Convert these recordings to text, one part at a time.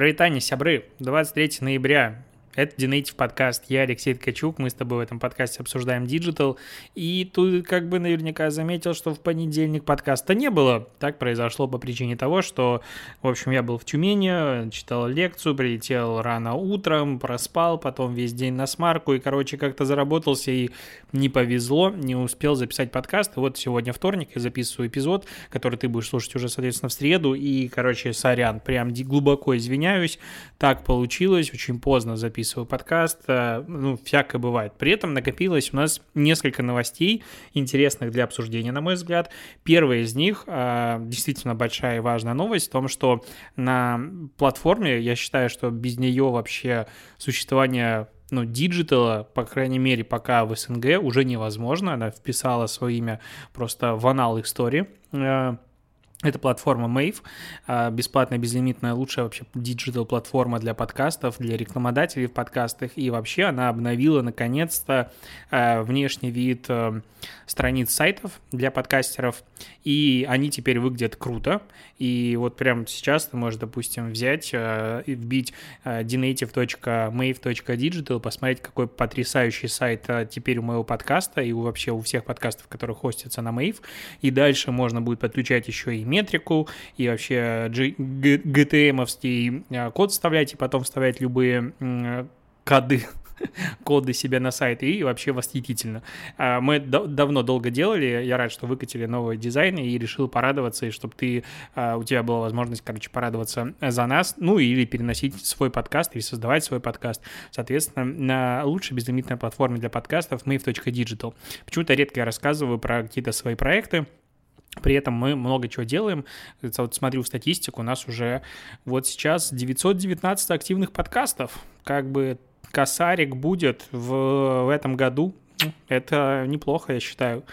Привет, сябры. 23 ноября. Это DNative подкаст. Я Алексей Ткачук. Мы с тобой в этом подкасте обсуждаем digital. И тут как бы наверняка заметил, что в понедельник подкаста не было. Так произошло по причине того, что, в общем, я был в Тюмени, читал лекцию, прилетел рано утром, проспал, потом весь день насмарку. И, короче, как-то заработался и не повезло, не успел записать подкаст. И вот сегодня вторник, я записываю эпизод, который ты будешь слушать уже, соответственно, в среду. И, короче, сорян, прям глубоко извиняюсь. Так получилось, очень поздно записывать записываю подкаст, э, ну, всякое бывает. При этом накопилось у нас несколько новостей, интересных для обсуждения, на мой взгляд. Первая из них, э, действительно большая и важная новость, в том, что на платформе, я считаю, что без нее вообще существование ну, digital а, по крайней мере, пока в СНГ уже невозможно. Она вписала свое имя просто в анал истории. Это платформа Mave, а, бесплатная, безлимитная, лучшая вообще digital-платформа для подкастов, для рекламодателей в подкастах. И вообще она обновила, наконец-то, а, внешний вид а, страниц сайтов для подкастеров. И они теперь выглядят круто. И вот прямо сейчас ты можешь, допустим, взять и вбить denative.mave.digital, посмотреть, какой потрясающий сайт теперь у моего подкаста и вообще у всех подкастов, которые хостятся на Mave. И дальше можно будет подключать еще и метрику, и вообще GTM-овский а, код вставлять, и потом вставлять любые коды коды себе на сайт, и вообще восхитительно. А, мы давно долго делали, я рад, что выкатили новый дизайн, и решил порадоваться, и чтобы ты, а, у тебя была возможность, короче, порадоваться за нас, ну или переносить свой подкаст, или создавать свой подкаст, соответственно, на лучшей безлимитной платформе для подкастов mave.digital. Почему-то редко я рассказываю про какие-то свои проекты, при этом мы много чего делаем. Вот смотрю статистику, у нас уже вот сейчас 919 активных подкастов. Как бы косарик будет в, в этом году. Это неплохо, я считаю.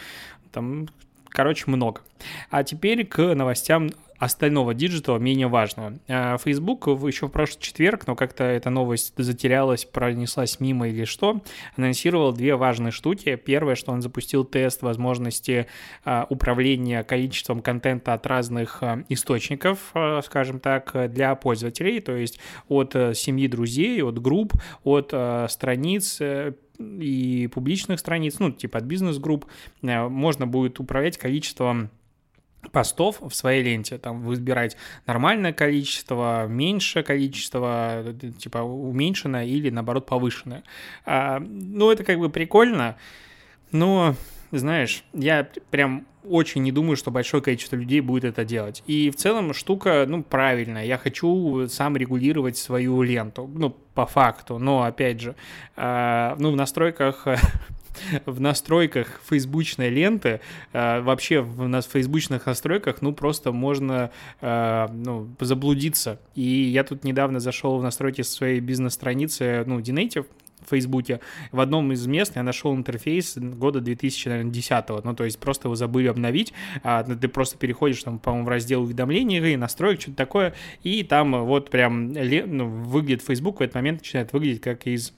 Там, короче, много. А теперь к новостям остального digital а менее важного. А, Facebook еще в прошлый четверг, но как-то эта новость затерялась, пронеслась мимо или что, анонсировал две важные штуки. Первое, что он запустил тест возможности а, управления количеством контента от разных а, источников, скажем так, для пользователей, то есть от э, семьи друзей, от групп, от страниц, э, и публичных страниц, ну, типа от бизнес-групп, э, можно будет управлять количеством постов в своей ленте, там выбирать нормальное количество, меньшее количество, типа уменьшенное или наоборот повышенное. А, ну, это как бы прикольно, но, знаешь, я прям очень не думаю, что большое количество людей будет это делать. И в целом штука, ну, правильная. Я хочу сам регулировать свою ленту, ну, по факту. Но, опять же, э, ну, в настройках в настройках фейсбучной ленты, э, вообще в нас фейсбучных настройках, ну, просто можно э, ну, заблудиться. И я тут недавно зашел в настройки своей бизнес-страницы, ну, Dinative, в Фейсбуке. В одном из мест я нашел интерфейс года 2010. Ну, то есть просто его забыли обновить. А, ты просто переходишь, там, по-моему, в раздел уведомлений и настроек, что-то такое, и там вот прям ну, выглядит Facebook в этот момент начинает выглядеть как из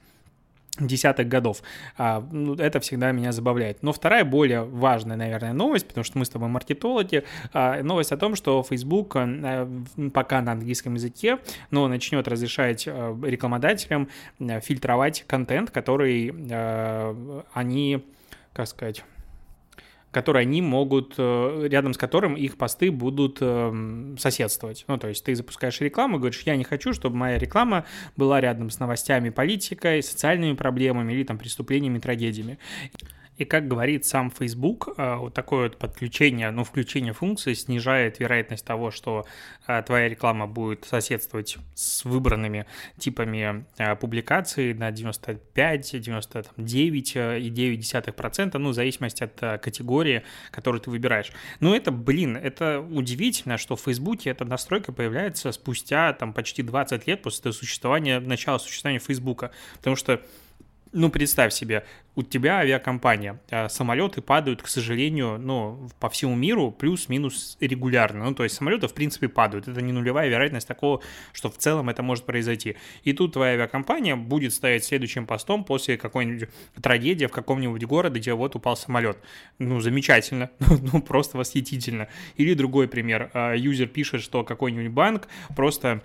десятых годов. А, ну, это всегда меня забавляет. Но вторая, более важная, наверное, новость, потому что мы с тобой маркетологи, а, новость о том, что Facebook а, пока на английском языке, но начнет разрешать а, рекламодателям а, фильтровать контент, который они, как сказать которые они могут, э, рядом с которым их посты будут эм, соседствовать. Ну, то есть ты запускаешь рекламу, говоришь, я не хочу, чтобы моя реклама была рядом с новостями, политикой, социальными проблемами или там преступлениями, трагедиями. И как говорит сам Facebook, э, вот такое вот подключение, ну, включение функции снижает вероятность того, что э, твоя реклама будет соседствовать с выбранными типами э, публикаций на 95, 99 и 9%, ну, в зависимости от категории, которую ты выбираешь. Ну, это, блин, это удивительно, что в Facebook эта настройка появляется спустя там почти 20 лет после существования, начала существования Facebook, потому что ну, представь себе, у тебя авиакомпания, а самолеты падают, к сожалению, ну, по всему миру плюс-минус регулярно. Ну, то есть самолеты, в принципе, падают. Это не нулевая вероятность такого, что в целом это может произойти. И тут твоя авиакомпания будет стоять следующим постом после какой-нибудь трагедии в каком-нибудь городе, где вот упал самолет. Ну, замечательно, ну, просто восхитительно. Или другой пример. А, юзер пишет, что какой-нибудь банк просто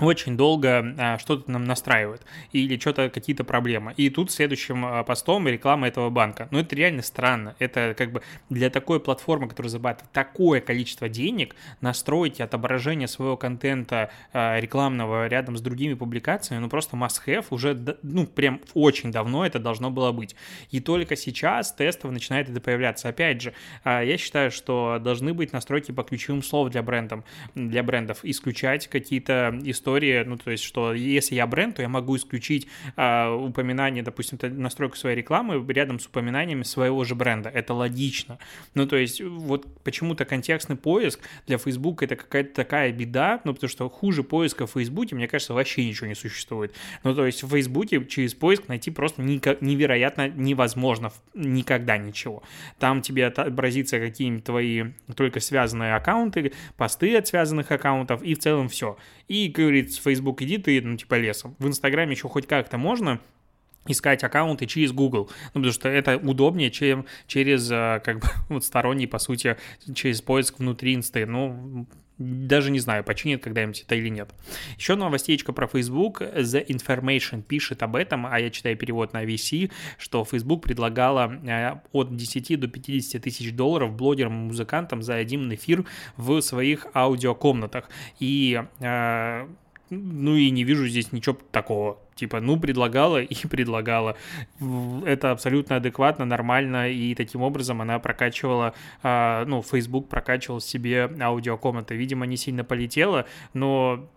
очень долго а, что-то нам настраивает или что-то какие-то проблемы. И тут следующим а, постом реклама этого банка. Но это реально странно. Это как бы для такой платформы, которая зарабатывает такое количество денег, настроить отображение своего контента а, рекламного рядом с другими публикациями, ну просто must-have уже, ну прям очень давно это должно было быть. И только сейчас тестово начинает это появляться. Опять же, я считаю, что должны быть настройки по ключевым словам для брендов, для брендов, исключать какие-то истории история, ну, то есть, что если я бренд, то я могу исключить э, упоминание, допустим, настройку своей рекламы рядом с упоминаниями своего же бренда. Это логично. Ну, то есть, вот почему-то контекстный поиск для Facebook это какая-то такая беда, ну, потому что хуже поиска в Facebook, мне кажется, вообще ничего не существует. Ну, то есть, в Facebook через поиск найти просто невероятно невозможно никогда ничего. Там тебе отобразится какие-нибудь твои только связанные аккаунты, посты от связанных аккаунтов, и в целом все. И, говорит, Facebook иди ты, ну, типа, лесом. В Инстаграме еще хоть как-то можно, искать аккаунты через Google, ну, потому что это удобнее, чем через, э, как бы, вот сторонний, по сути, через поиск внутри инсты, ну, даже не знаю, починит когда-нибудь это или нет. Еще новостечка про Facebook. The Information пишет об этом, а я читаю перевод на VC, что Facebook предлагала э, от 10 до 50 тысяч долларов блогерам музыкантам за один эфир в своих аудиокомнатах. И э, ну и не вижу здесь ничего такого. Типа, ну, предлагала и предлагала. Это абсолютно адекватно, нормально, и таким образом она прокачивала, а, ну, Facebook прокачивал себе аудиокомнаты. Видимо, не сильно полетела, но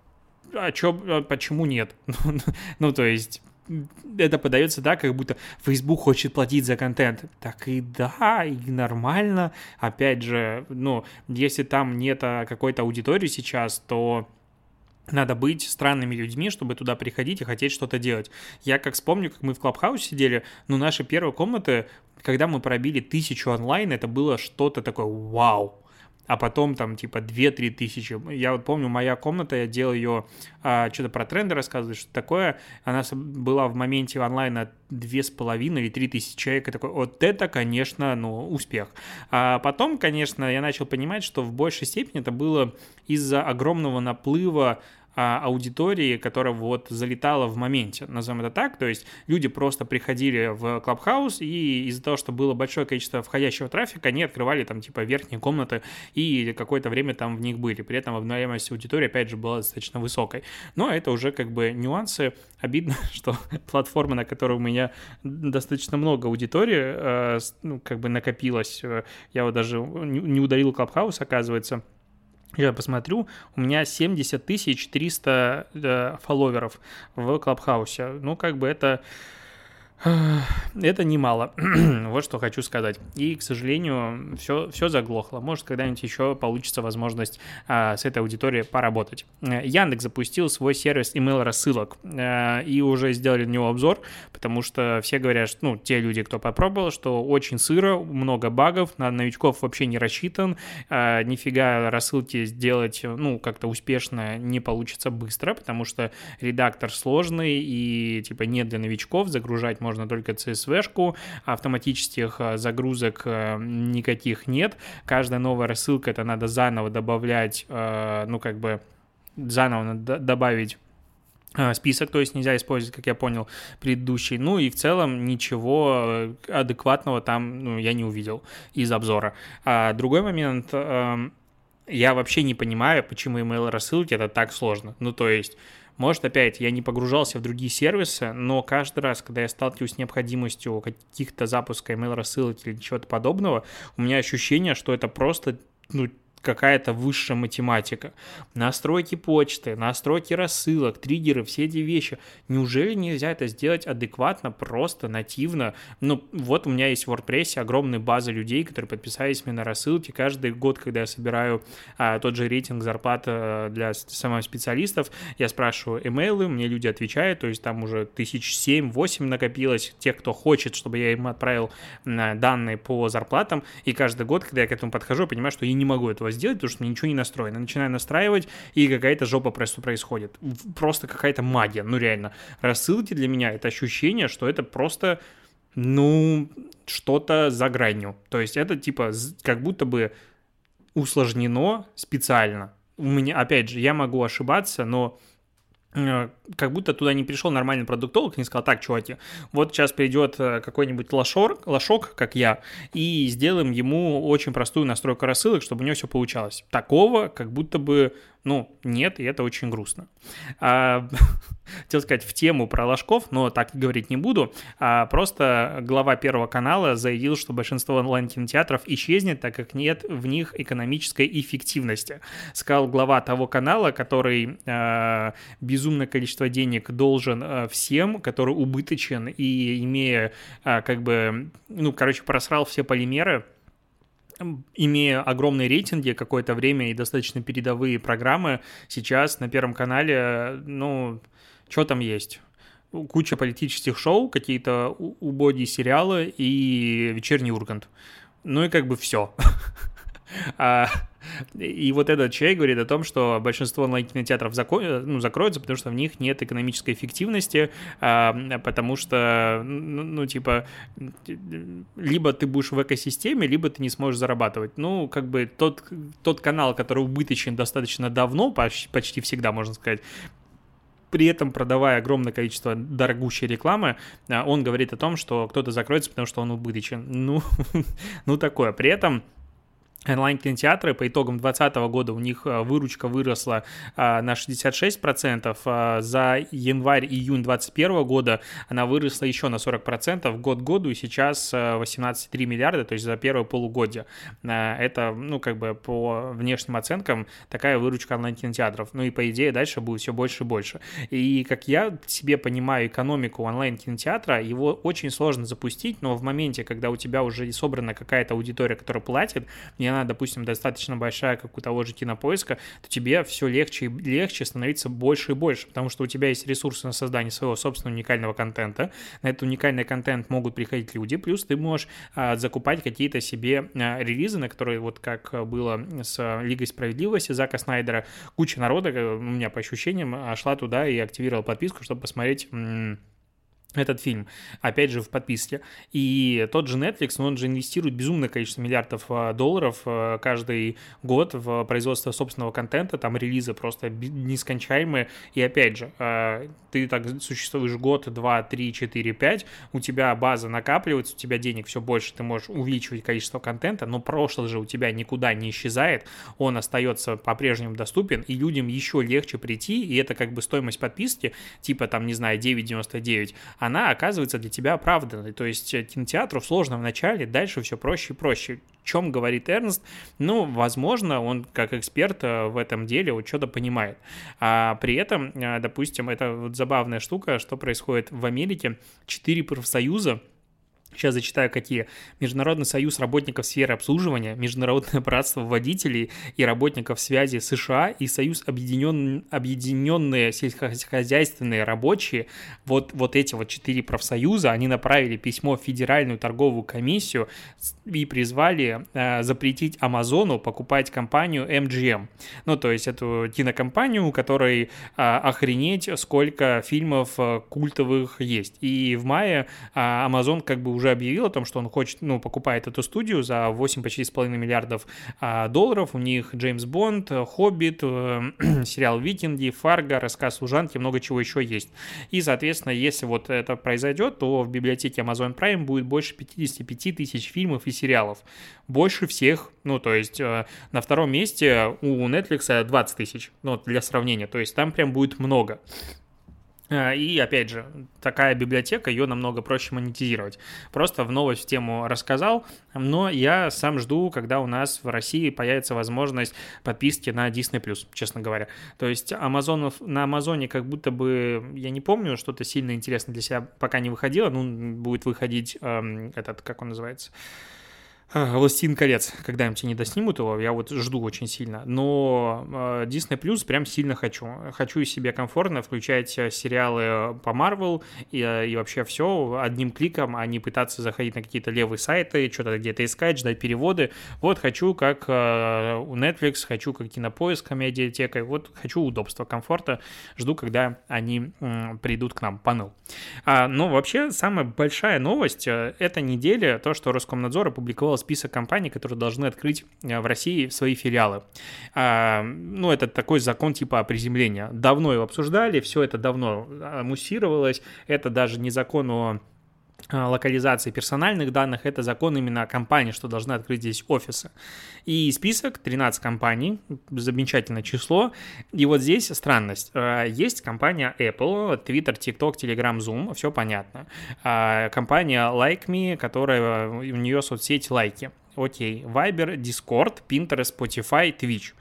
а чё, а почему нет? ну, то есть, это подается так, как будто Facebook хочет платить за контент. Так и да, и нормально. Опять же, ну, если там нет какой-то аудитории сейчас, то надо быть странными людьми, чтобы туда приходить и хотеть что-то делать. Я как вспомню, как мы в Клабхаусе сидели, ну, наши первые комнаты, когда мы пробили тысячу онлайн, это было что-то такое вау а потом там типа 2-3 тысячи. Я вот помню, моя комната, я делал ее, а, что-то про тренды рассказывать, что такое, она была в моменте онлайна 2,5 или 3 тысячи человек, и такой, вот это, конечно, ну, успех. А потом, конечно, я начал понимать, что в большей степени это было из-за огромного наплыва аудитории, которая вот залетала в моменте, назовем это так, то есть люди просто приходили в Клабхаус и из-за того, что было большое количество входящего трафика, они открывали там типа верхние комнаты и какое-то время там в них были, при этом обновляемость аудитории опять же была достаточно высокой, но это уже как бы нюансы, обидно, что платформа, на которой у меня достаточно много аудитории, э, ну, как бы накопилось, э, я вот даже не удалил Клабхаус, оказывается, я посмотрю, у меня 70 тысяч 300 э, фолловеров в Клабхаусе. Ну, как бы это это немало, вот что хочу сказать. И, к сожалению, все, все заглохло. Может, когда-нибудь еще получится возможность а, с этой аудиторией поработать. Э, Яндекс запустил свой сервис email рассылок а, и уже сделали на него обзор, потому что все говорят, что, ну, те люди, кто попробовал, что очень сыро, много багов, на новичков вообще не рассчитан, а, нифига рассылки сделать, ну, как-то успешно не получится быстро, потому что редактор сложный и, типа, нет для новичков, загружать можно только CSV-шку, автоматических э, загрузок э, никаких нет. Каждая новая рассылка, это надо заново добавлять, э, ну, как бы заново надо добавить список, то есть нельзя использовать, как я понял, предыдущий. Ну и в целом ничего адекватного там ну, я не увидел из обзора. А другой момент, я вообще не понимаю, почему email рассылки это так сложно. Ну то есть может, опять, я не погружался в другие сервисы, но каждый раз, когда я сталкиваюсь с необходимостью каких-то запуска email рассылок или чего-то подобного, у меня ощущение, что это просто ну, какая-то высшая математика. Настройки почты, настройки рассылок, триггеры, все эти вещи. Неужели нельзя это сделать адекватно, просто, нативно? Ну, вот у меня есть в WordPress огромная база людей, которые подписались мне на рассылки. Каждый год, когда я собираю а, тот же рейтинг зарплат а, для самых специалистов, я спрашиваю имейлы, мне люди отвечают, то есть там уже тысяч семь-восемь накопилось тех, кто хочет, чтобы я им отправил данные по зарплатам, и каждый год, когда я к этому подхожу, я понимаю, что я не могу этого сделать, потому что мне ничего не настроено. Начинаю настраивать, и какая-то жопа просто происходит. Просто какая-то магия, ну реально. Рассылки для меня — это ощущение, что это просто, ну, что-то за гранью. То есть это типа как будто бы усложнено специально. У меня, опять же, я могу ошибаться, но как будто туда не пришел нормальный продуктолог не сказал, так, чуваки, вот сейчас придет э, какой-нибудь лошор, лошок, как я, и сделаем ему очень простую настройку рассылок, чтобы у него все получалось. Такого как будто бы ну, нет, и это очень грустно. А, хотел сказать в тему про ложков, но так говорить не буду. А, просто глава Первого канала заявил, что большинство онлайн-кинотеатров исчезнет, так как нет в них экономической эффективности. Сказал глава того канала, который а, безумное количество денег должен а, всем, который убыточен и имея а, как бы, ну, короче, просрал все полимеры, имея огромные рейтинги какое-то время и достаточно передовые программы, сейчас на Первом канале, ну, что там есть? Куча политических шоу, какие-то убогие сериалы и вечерний Ургант. Ну и как бы все. А, и вот этот человек говорит о том, что большинство онлайн-кинотеатров зако... ну, закроются, потому что в них нет экономической эффективности, а, потому что, ну, ну, типа, либо ты будешь в экосистеме, либо ты не сможешь зарабатывать. Ну, как бы тот, тот канал, который убыточен достаточно давно, почти, почти всегда, можно сказать, при этом продавая огромное количество дорогущей рекламы, а, он говорит о том, что кто-то закроется, потому что он убыточен. Ну, ну такое. При этом онлайн-кинотеатры. По итогам 2020 года у них э, выручка выросла а, на 66%. А, за январь-июнь 2021 года она выросла еще на 40% год году, и сейчас 18,3 э, миллиарда, то есть за первое полугодие. Это, ну, как бы по внешним оценкам такая выручка онлайн-кинотеатров. Ну и, по идее, дальше будет все больше и больше. И, как я себе понимаю экономику онлайн-кинотеатра, его очень сложно запустить, но в моменте, когда у тебя уже собрана какая-то аудитория, которая платит, и она, допустим, достаточно большая, как у того же кинопоиска, то тебе все легче и легче становится больше и больше, потому что у тебя есть ресурсы на создание своего собственного уникального контента. На этот уникальный контент могут приходить люди, плюс ты можешь а, закупать какие-то себе а, релизы, на которые, вот как было с Лигой Справедливости Зака Снайдера, куча народа, э, у меня по ощущениям, а, шла туда и активировала подписку, чтобы посмотреть этот фильм, опять же, в подписке. И тот же Netflix, он же инвестирует безумное количество миллиардов а, долларов а, каждый год в производство собственного контента, там релизы просто нескончаемые. И опять же, а, ты так существуешь год, два, три, четыре, пять, у тебя база накапливается, у тебя денег все больше, ты можешь увеличивать количество контента, но прошлое же у тебя никуда не исчезает, он остается по-прежнему доступен, и людям еще легче прийти, и это как бы стоимость подписки, типа там, не знаю, 9,99, она оказывается для тебя оправданной. То есть э, кинотеатру сложно в начале, дальше все проще и проще. О чем говорит Эрнст? Ну, возможно, он как эксперт э, в этом деле вот что-то понимает. А при этом, э, допустим, это вот забавная штука, что происходит в Америке. Четыре профсоюза Сейчас зачитаю, какие. Международный союз работников сферы обслуживания, Международное братство водителей и работников связи США и Союз объединен... объединенные сельскохозяйственные рабочие, вот, вот эти вот четыре профсоюза, они направили письмо в Федеральную торговую комиссию и призвали э, запретить Амазону покупать компанию MGM. Ну, то есть эту кинокомпанию, у которой э, охренеть, сколько фильмов э, культовых есть. И в мае э, Amazon как бы уже объявил о том, что он хочет, ну, покупает эту студию за 8 почти с половиной миллиардов а, долларов. У них Джеймс Бонд, Хоббит, э, сериал Викинги, Фарго, рассказ служанки, много чего еще есть. И, соответственно, если вот это произойдет, то в библиотеке Amazon Prime будет больше 55 тысяч фильмов и сериалов. Больше всех, ну, то есть э, на втором месте у Netflix 20 тысяч, ну, для сравнения. То есть там прям будет много. А, и опять же, такая библиотека, ее намного проще монетизировать. Просто в новость в тему рассказал, но я сам жду, когда у нас в России появится возможность подписки на Disney+, честно говоря. То есть Амазонов, на Амазоне как будто бы, я не помню, что-то сильно интересное для себя пока не выходило, ну, будет выходить эм, этот, как он называется, «Властелин колец», когда-нибудь они доснимут его, я вот жду очень сильно. Но э, Disney Plus прям сильно хочу. Хочу себе комфортно включать э, сериалы по Marvel и, э, и вообще все одним кликом, а не пытаться заходить на какие-то левые сайты, что-то где-то искать, ждать переводы. Вот хочу как у Netflix, хочу как Кинопоиск, медиатекой, вот хочу удобства, комфорта. Жду, когда они придут к нам, панел. А, но вообще самая большая новость этой недели, то, что Роскомнадзор опубликовал список компаний, которые должны открыть в России свои филиалы. А, ну, это такой закон типа приземления. Давно его обсуждали, все это давно муссировалось. Это даже не закон о локализации персональных данных, это закон именно о компании, что должны открыть здесь офисы. И список 13 компаний, замечательное число. И вот здесь странность. А, есть компания Apple, Twitter, TikTok, Telegram, Zoom, все понятно. А, компания LikeMe, которая у нее соцсеть лайки. Окей, Viber, Discord, Pinterest, Spotify, Twitch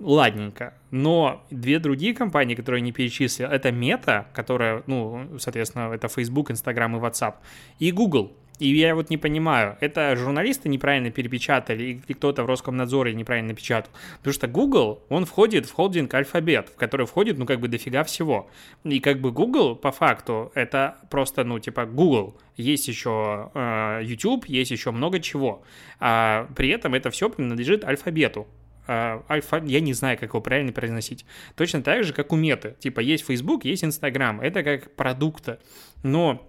ладненько. Но две другие компании, которые не перечислил, это Meta, которая, ну, соответственно, это Facebook, Instagram и WhatsApp, и Google. И я вот не понимаю, это журналисты неправильно перепечатали, или кто-то в Роскомнадзоре неправильно напечатал. Потому что Google, он входит в холдинг Альфабет, в который входит, ну, как бы дофига всего. И как бы Google, по факту, это просто, ну, типа Google. Есть еще э, YouTube, есть еще много чего. А при этом это все принадлежит Альфабету. Альфа, я не знаю, как его правильно произносить. Точно так же, как у меты. Типа есть Facebook, есть Instagram. Это как продукта. Но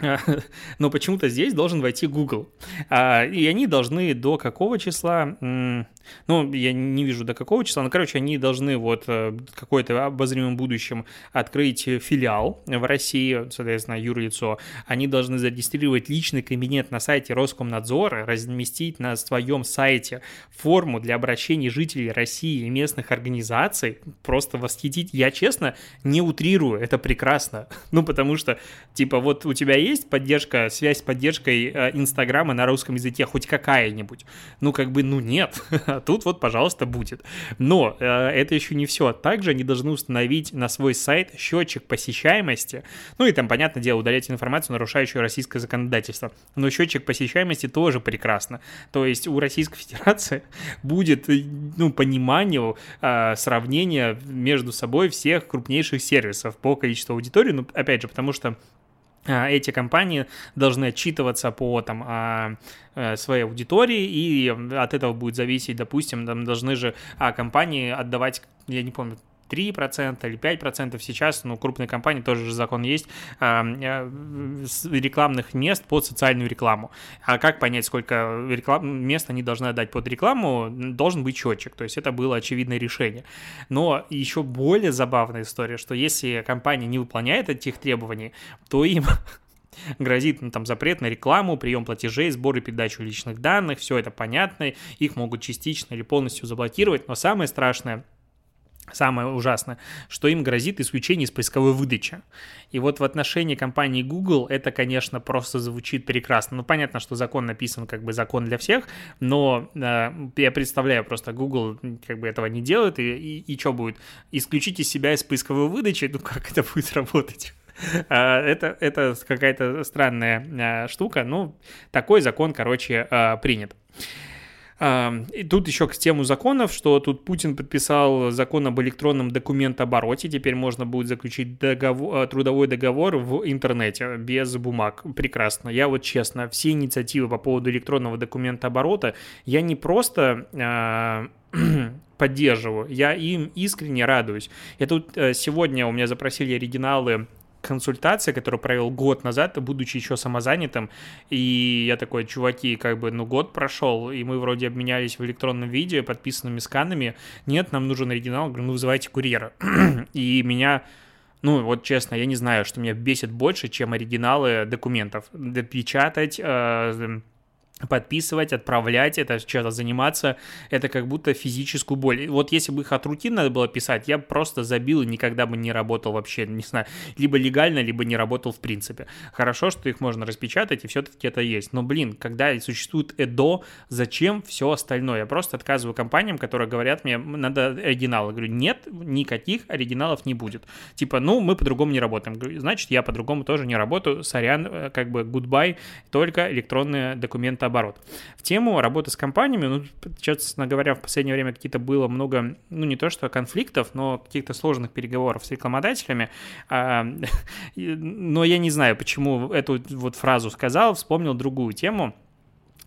но почему-то здесь должен войти Google. А, и они должны до какого числа, ну, я не вижу до какого числа, но, короче, они должны вот э, какой-то обозримом будущем открыть филиал в России, соответственно, юрлицо. Они должны зарегистрировать личный кабинет на сайте Роскомнадзора, разместить на своем сайте форму для обращений жителей России и местных организаций. Просто восхитить. Я, честно, не утрирую, это прекрасно. Ну, потому что, типа, вот у тебя есть поддержка, связь с поддержкой э, Инстаграма на русском языке хоть какая-нибудь? Ну, как бы, ну нет. Тут вот, пожалуйста, будет. Но э, это еще не все. Также они должны установить на свой сайт счетчик посещаемости. Ну и там, понятное дело, удалять информацию, нарушающую российское законодательство. Но счетчик посещаемости тоже прекрасно. То есть у Российской Федерации будет, э, ну, понимание, сравнение между собой всех крупнейших сервисов по количеству аудитории. Ну, опять же, потому что а, эти компании должны отчитываться по там, а, э, своей аудитории, и от этого будет зависеть, допустим, там должны же а, компании отдавать, я не помню, 3% или 5% сейчас, ну, крупные компании, тоже же закон есть, э, рекламных мест под социальную рекламу. А как понять, сколько реклам... мест они должны отдать под рекламу, должен быть счетчик, то есть это было очевидное решение. Но еще более забавная история, что если компания не выполняет этих требований, то им грозит ну, там запрет на рекламу, прием платежей, сбор и передачу личных данных, все это понятно, их могут частично или полностью заблокировать, но самое страшное – Самое ужасное, что им грозит исключение из поисковой выдачи. И вот в отношении компании Google это, конечно, просто звучит прекрасно. Ну, понятно, что закон написан как бы закон для всех, но э, я представляю просто Google как бы этого не делает, и, и, и что будет? Исключить из себя из поисковой выдачи? Ну, как это будет работать? А, это, это какая-то странная э, штука. Ну, такой закон, короче, э, принят. И тут еще к тему законов, что тут Путин подписал закон об электронном документообороте. Теперь можно будет заключить договор, трудовой договор в интернете без бумаг. Прекрасно. Я вот честно, все инициативы по поводу электронного документооборота, я не просто а, поддерживаю, я им искренне радуюсь. Я тут э, сегодня у меня запросили оригиналы консультация, которую провел год назад, будучи еще самозанятым, и я такой, чуваки, как бы, ну, год прошел, и мы вроде обменялись в электронном виде, подписанными сканами, нет, нам нужен оригинал, говорю, ну, вызывайте курьера. и меня ну, вот честно, я не знаю, что меня бесит больше, чем оригиналы документов. Допечатать, э, подписывать, отправлять, это что-то заниматься, это как будто физическую боль. Вот если бы их от руки надо было писать, я просто забил и никогда бы не работал вообще, не знаю, либо легально, либо не работал в принципе. Хорошо, что их можно распечатать, и все-таки это есть. Но, блин, когда существует ЭДО, зачем все остальное? Я просто отказываю компаниям, которые говорят мне, надо оригиналы. Говорю, нет, никаких оригиналов не будет. Типа, ну, мы по-другому не работаем. Говорю, значит, я по-другому тоже не работаю. Сорян, э, как бы, goodbye, только электронные документы оборот. В тему работы с компаниями, ну, честно говоря, в последнее время какие-то было много, ну, не то что конфликтов, но каких-то сложных переговоров с рекламодателями, а, но я не знаю, почему эту вот фразу сказал, вспомнил другую тему,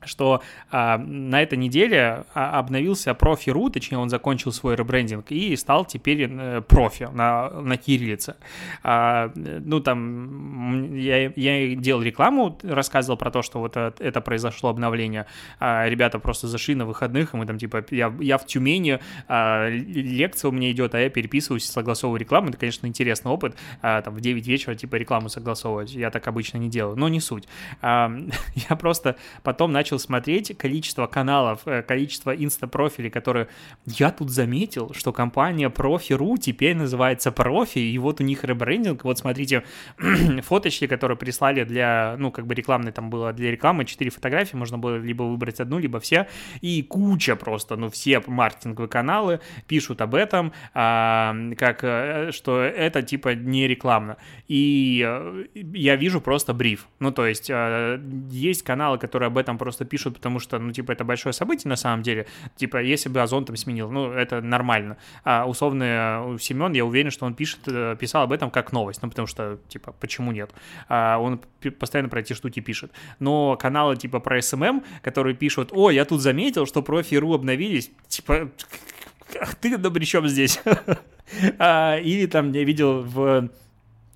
что а, на этой неделе а, обновился профи.ру, точнее он закончил свой ребрендинг и стал теперь э, профи на, на кириллице. А, ну там я, я делал рекламу, рассказывал про то, что вот это, произошло обновление. А, ребята просто зашли на выходных, и мы там типа, я, я в Тюмени, а, лекция у меня идет, а я переписываюсь, согласовываю рекламу. Это, конечно, интересный опыт, а, там в 9 вечера типа рекламу согласовывать. Я так обычно не делаю, но не суть. А, я просто потом начал начал смотреть количество каналов, э, количество инстапрофилей, которые... Я тут заметил, что компания Profi.ru теперь называется Профи, и вот у них ребрендинг. Вот смотрите, фоточки, которые прислали для, ну, как бы рекламной там было для рекламы, 4 фотографии, можно было либо выбрать одну, либо все, и куча просто, ну, все маркетинговые каналы пишут об этом, а, как, э, что это типа не рекламно. И э, я вижу просто бриф. Ну, то есть есть каналы, которые об этом просто просто пишут, потому что, ну, типа, это большое событие на самом деле. Типа, если бы Озон там сменил, ну, это нормально. А условно э, Семен, я уверен, что он пишет, э, писал об этом как новость, ну, потому что, типа, почему нет? А он постоянно про эти штуки пишет. Но каналы, типа, про SMM, которые пишут, о, я тут заметил, что профи.ру обновились, типа, ты да при чем здесь? а, или там я видел в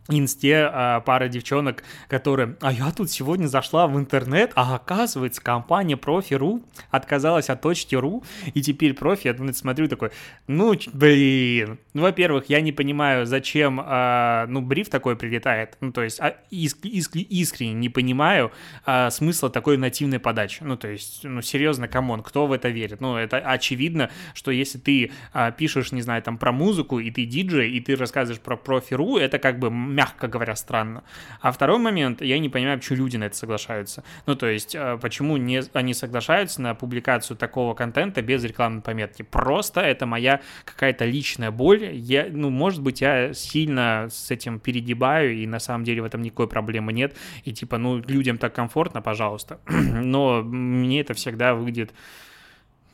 инсте а, пара девчонок, которые, а я тут сегодня зашла в интернет, а оказывается компания Профи.ру отказалась от точки.ру, и теперь Профи, я смотрю такой, ну, блин, ну, во-первых, я не понимаю, зачем, а, ну, бриф такой прилетает, ну, то есть а, иск, иск, искренне не понимаю а, смысла такой нативной подачи, ну, то есть, ну, серьезно, come on, кто в это верит? Ну, это очевидно, что если ты а, пишешь, не знаю, там, про музыку, и ты диджей, и ты рассказываешь про Профи.ру, это как бы мягко говоря, странно. А второй момент, я не понимаю, почему люди на это соглашаются. Ну, то есть, э, почему не, они соглашаются на публикацию такого контента без рекламной пометки. Просто это моя какая-то личная боль. Я, ну, может быть, я сильно с этим перегибаю, и на самом деле в этом никакой проблемы нет. И типа, ну, людям так комфортно, пожалуйста. Но мне это всегда выйдет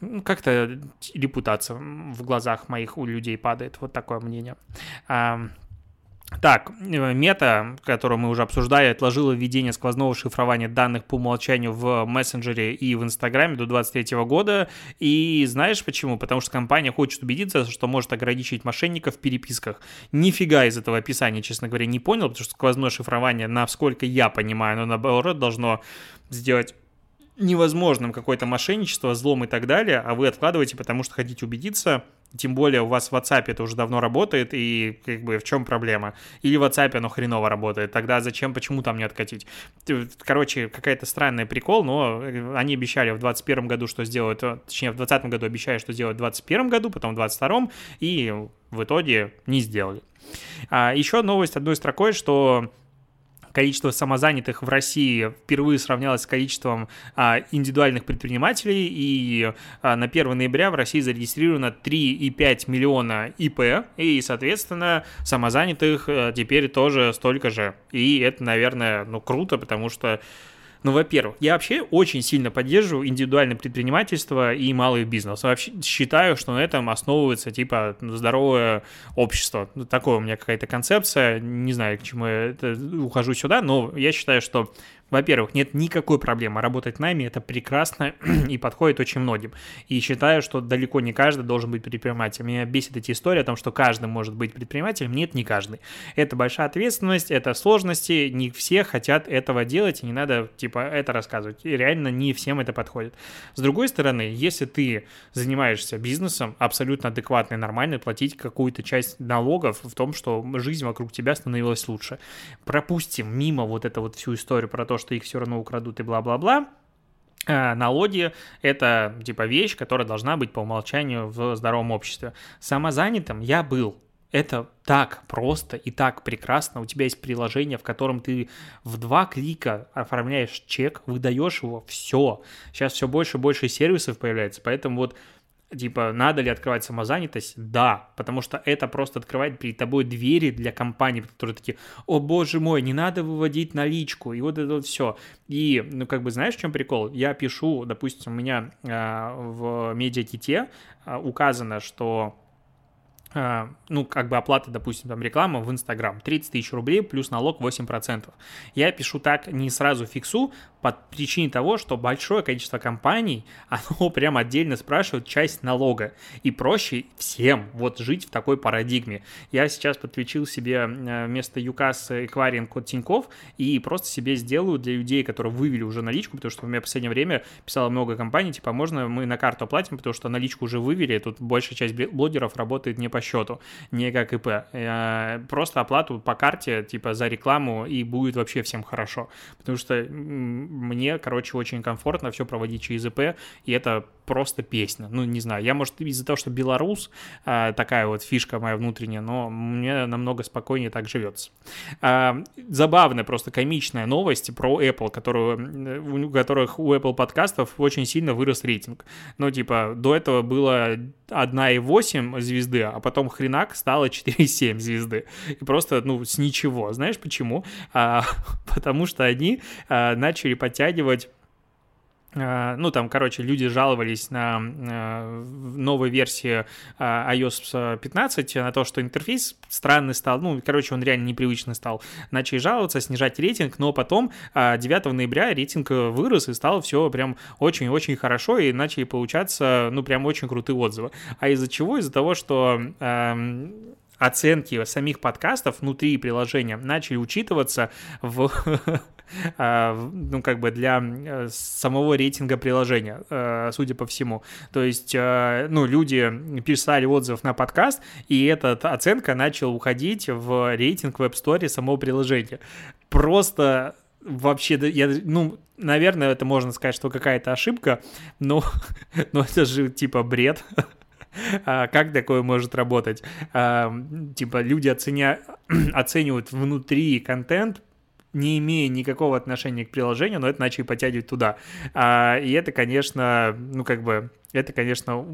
ну, как-то репутация в глазах моих у людей падает. Вот такое мнение. Так, э, мета, которую мы уже обсуждали, отложила введение сквозного шифрования данных по умолчанию в мессенджере и в Инстаграме до 2023 года. И знаешь почему? Потому что компания хочет убедиться, что может ограничить мошенников в переписках. Нифига из этого описания, честно говоря, не понял, потому что сквозное шифрование, насколько я понимаю, но наоборот должно сделать невозможным какое-то мошенничество, злом и так далее, а вы откладываете, потому что хотите убедиться, тем более у вас в WhatsApp это уже давно работает, и как бы в чем проблема? Или в WhatsApp оно хреново работает, тогда зачем, почему там не откатить? Короче, какая-то странный прикол, но они обещали в 2021 году, что сделают, точнее в 2020 году обещали, что сделают в 2021 году, потом в 2022, и в итоге не сделали. А еще новость одной строкой, что количество самозанятых в России впервые сравнялось с количеством а, индивидуальных предпринимателей, и а, на 1 ноября в России зарегистрировано 3,5 миллиона ИП, и, соответственно, самозанятых а, теперь тоже столько же. И это, наверное, ну, круто, потому что ну, во-первых, я вообще очень сильно поддерживаю индивидуальное предпринимательство и малый бизнес. Вообще считаю, что на этом основывается, типа, здоровое общество. Такое у меня какая-то концепция. Не знаю, к чему я ухожу сюда, но я считаю, что во-первых, нет никакой проблемы. Работать нами это прекрасно и подходит очень многим. И считаю, что далеко не каждый должен быть предпринимателем. Меня бесит эти истории о том, что каждый может быть предпринимателем. Нет, не каждый. Это большая ответственность, это сложности. Не все хотят этого делать, и не надо, типа, это рассказывать. И реально не всем это подходит. С другой стороны, если ты занимаешься бизнесом, абсолютно адекватно и нормально платить какую-то часть налогов в том, что жизнь вокруг тебя становилась лучше. Пропустим мимо вот эту вот всю историю про то, что их все равно украдут и бла-бла-бла, а, налоги – это типа вещь, которая должна быть по умолчанию в здоровом обществе. Самозанятым я был. Это так просто и так прекрасно. У тебя есть приложение, в котором ты в два клика оформляешь чек, выдаешь его, все. Сейчас все больше и больше сервисов появляется, поэтому вот Типа, надо ли открывать самозанятость? Да, потому что это просто открывает перед тобой двери для компаний, которые такие, о боже мой, не надо выводить наличку, и вот это вот все. И, ну, как бы, знаешь, в чем прикол? Я пишу, допустим, у меня э, в медиаките э, указано, что а, ну, как бы оплата, допустим, там реклама в Инстаграм, 30 тысяч рублей плюс налог 8%. Я пишу так, не сразу фиксу, по причине того, что большое количество компаний, оно прям отдельно спрашивает часть налога. И проще всем вот жить в такой парадигме. Я сейчас подключил себе э, вместо ЮКАС эквайринг от Тиньков и просто себе сделаю для людей, которые вывели уже наличку, потому что у меня в последнее время писало много компаний, типа, можно мы на карту оплатим, потому что наличку уже вывели, тут большая часть блогеров работает не по счету, не как ИП. Э, просто оплату по карте, типа, за рекламу, и будет вообще всем хорошо. Потому что мне, короче, очень комфортно все проводить через ИП, и это просто песня. Ну, не знаю, я, может, из-за того, что белорус, а, такая вот фишка моя внутренняя, но мне намного спокойнее так живется. А, забавная, просто комичная новость про Apple, которую, у которых у Apple подкастов очень сильно вырос рейтинг. Ну, типа, до этого было 1,8 звезды, а потом хренак стало 4,7 звезды. И просто, ну, с ничего. Знаешь почему? А, потому что они начали подтягивать а, ну, там, короче, люди жаловались на а, новой версии а, iOS 15, на то, что интерфейс странный стал, ну, короче, он реально непривычный стал. Начали жаловаться, снижать рейтинг, но потом 9 ноября рейтинг вырос и стало все прям очень-очень хорошо, и начали получаться, ну, прям очень крутые отзывы. А из-за чего? Из-за того, что оценки самих подкастов внутри приложения начали учитываться в А, ну, как бы для э, самого рейтинга приложения, э, судя по всему. То есть, э, ну, люди писали отзыв на подкаст, и эта оценка начала уходить в рейтинг в App Store самого приложения. Просто вообще, я, ну, наверное, это можно сказать, что какая-то ошибка, но, но это же типа бред. А как такое может работать? Типа люди оценивают внутри контент не имея никакого отношения к приложению, но это начали подтягивать туда. А, и это, конечно, ну, как бы, это, конечно,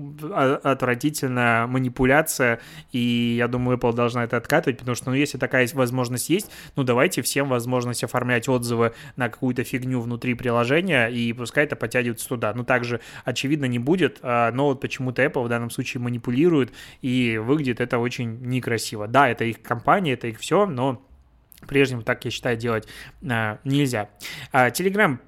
отвратительная манипуляция, и я думаю, Apple должна это откатывать, потому что, ну, если такая возможность есть, ну, давайте всем возможность оформлять отзывы на какую-то фигню внутри приложения, и пускай это подтягивается туда. Ну, также, очевидно, не будет, а, но вот почему-то Apple в данном случае манипулирует, и выглядит это очень некрасиво. Да, это их компания, это их все, но Прежнему так, я считаю, делать а, нельзя. Телеграм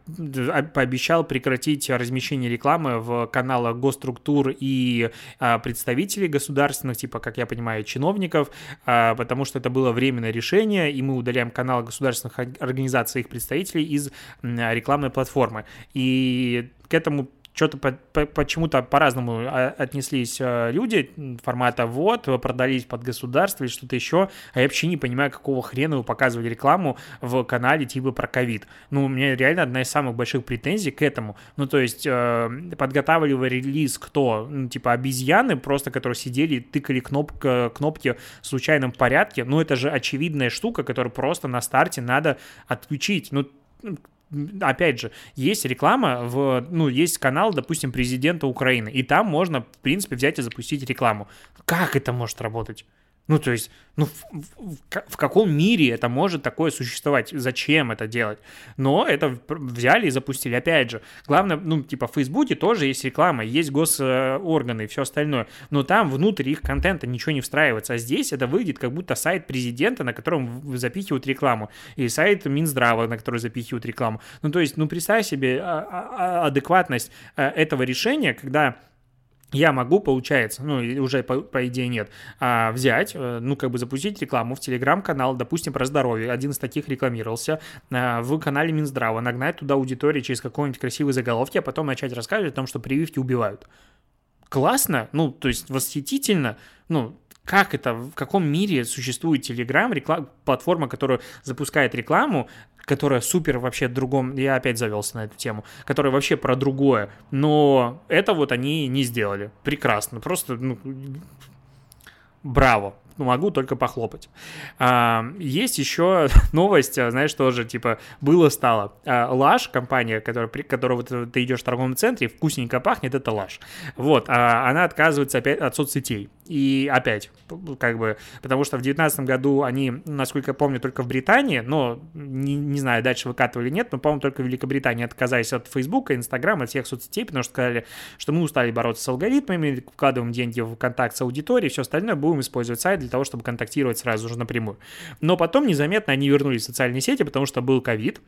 а, пообещал прекратить размещение рекламы в каналах госструктур и а, представителей государственных, типа, как я понимаю, чиновников, а, потому что это было временное решение, и мы удаляем канал государственных организаций и их представителей из а, рекламной платформы. И к этому что-то по, по, почему-то по-разному а, отнеслись э, люди формата вот, продались под государство или что-то еще, а я вообще не понимаю, какого хрена вы показывали рекламу в канале типа про ковид. Ну, у меня реально одна из самых больших претензий к этому. Ну, то есть э, подготавливали релиз кто? Ну, типа обезьяны просто, которые сидели, тыкали кнопка, кнопки в случайном порядке. Ну, это же очевидная штука, которую просто на старте надо отключить. Ну, опять же, есть реклама, в, ну, есть канал, допустим, президента Украины, и там можно, в принципе, взять и запустить рекламу. Как это может работать? Ну, то есть, ну, в, в, в каком мире это может такое существовать? Зачем это делать? Но это взяли и запустили. Опять же, главное, ну, типа, в Фейсбуке тоже есть реклама, есть госорганы и все остальное, но там внутрь их контента ничего не встраивается. А здесь это выглядит как будто сайт президента, на котором запихивают рекламу, или сайт Минздрава, на который запихивают рекламу. Ну, то есть, ну, представь себе а, а, адекватность э, этого решения, когда я могу, получается, ну, уже по, по идее нет, а, взять, э, ну, как бы запустить рекламу в телеграм-канал, допустим, про здоровье, один из таких рекламировался, а, в канале Минздрава, нагнать туда аудиторию через какой-нибудь красивый заголовки, а потом начать рассказывать о том, что прививки убивают. Классно, ну, то есть восхитительно, ну, как это, в каком мире существует Telegram, реклам, платформа, которая запускает рекламу, которая супер вообще другом, я опять завелся на эту тему, которая вообще про другое, но это вот они не сделали. Прекрасно, просто, ну, браво. Могу только похлопать. А, есть еще новость, а, знаешь, тоже, типа, было-стало. А, Лаш, компания, которая, которая вот ты идешь в торговом центре, вкусненько пахнет, это Лаш. Вот, она отказывается опять от соцсетей. И опять, как бы, потому что в 2019 году они, насколько я помню, только в Британии, но не, не знаю, дальше выкатывали нет, но, по-моему, только в Великобритании отказались от Фейсбука, Инстаграма, от всех соцсетей, потому что сказали, что мы устали бороться с алгоритмами, вкладываем деньги в контакт с аудиторией, все остальное будем использовать сайт для того, чтобы контактировать сразу же напрямую. Но потом незаметно они вернулись в социальные сети, потому что был ковид,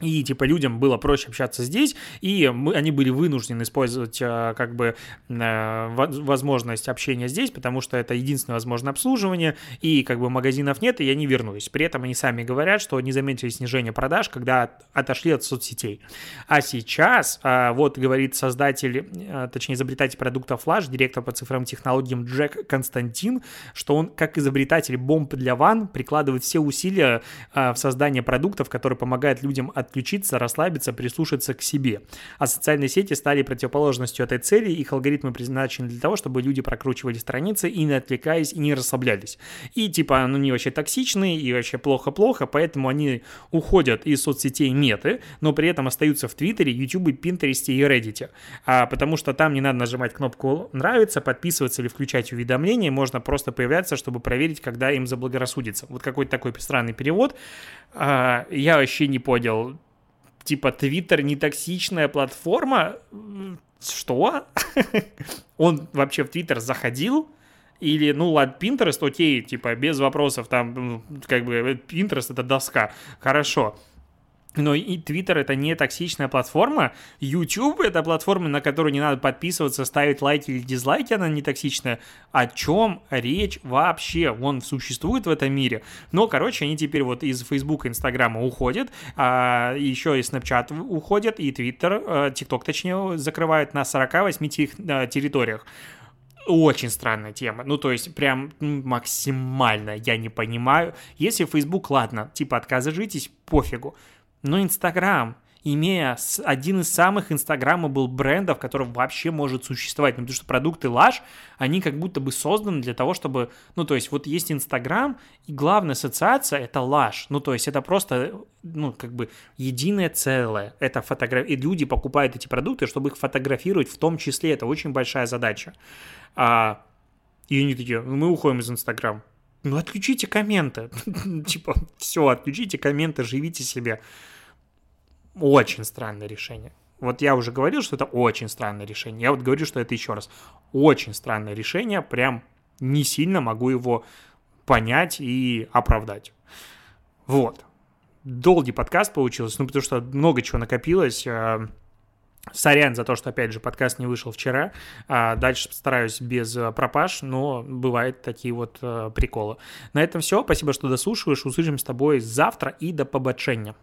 и, типа, людям было проще общаться здесь, и мы, они были вынуждены использовать, э, как бы, э, возможность общения здесь, потому что это единственное возможное обслуживание, и, как бы, магазинов нет, и они вернулись. При этом они сами говорят, что не заметили снижение продаж, когда отошли от соцсетей. А сейчас, э, вот, говорит создатель, точнее, изобретатель продукта Flash, директор по цифровым технологиям Джек Константин, что он, как изобретатель бомб для ван, прикладывает все усилия в создание продуктов, которые помогают людям от отключиться, расслабиться, прислушаться к себе. А социальные сети стали противоположностью этой цели, их алгоритмы предназначены для того, чтобы люди прокручивали страницы и не отвлекаясь, и не расслаблялись. И типа, ну, они вообще токсичные, и вообще плохо-плохо, поэтому они уходят из соцсетей меты, но при этом остаются в Твиттере, Ютубе, Пинтересте и Reddit. А, потому что там не надо нажимать кнопку «Нравится», подписываться или включать уведомления, можно просто появляться, чтобы проверить, когда им заблагорассудится. Вот какой-то такой странный перевод. А, я вообще не понял, типа, Твиттер не токсичная платформа? Что? Он вообще в Твиттер заходил? Или, ну ладно, Pinterest, окей, типа, без вопросов, там, как бы, Pinterest это доска, хорошо. Но и Twitter это не токсичная платформа, YouTube это платформа, на которую не надо подписываться, ставить лайки или дизлайки, она не токсичная. О чем речь вообще? Он существует в этом мире. Но, короче, они теперь вот из Facebook Инстаграма уходят, а еще и Snapchat уходят, и Twitter, TikTok э, точнее, закрывают на 48 э, территориях очень странная тема. Ну, то есть, прям максимально я не понимаю. Если Facebook, ладно, типа, отказывайтесь, пофигу. Но Инстаграм, имея один из самых инстаграмабл брендов, который вообще может существовать, ну, потому что продукты Лаш, они как будто бы созданы для того, чтобы, ну, то есть вот есть Инстаграм, и главная ассоциация это Лаш, ну, то есть это просто, ну, как бы единое целое, это фотография, и люди покупают эти продукты, чтобы их фотографировать в том числе, это очень большая задача. А, и они такие, «Ну, мы уходим из Инстаграма. Ну, отключите комменты. типа, все, отключите комменты, живите себе. Очень странное решение. Вот я уже говорил, что это очень странное решение. Я вот говорю, что это еще раз. Очень странное решение. Прям не сильно могу его понять и оправдать. Вот. Долгий подкаст получился, ну, потому что много чего накопилось. Э, сорян за то, что, опять же, подкаст не вышел вчера. А дальше стараюсь без э, пропаж, но бывают такие вот э, приколы. На этом все. Спасибо, что дослушиваешь. Услышим с тобой завтра и до побочения.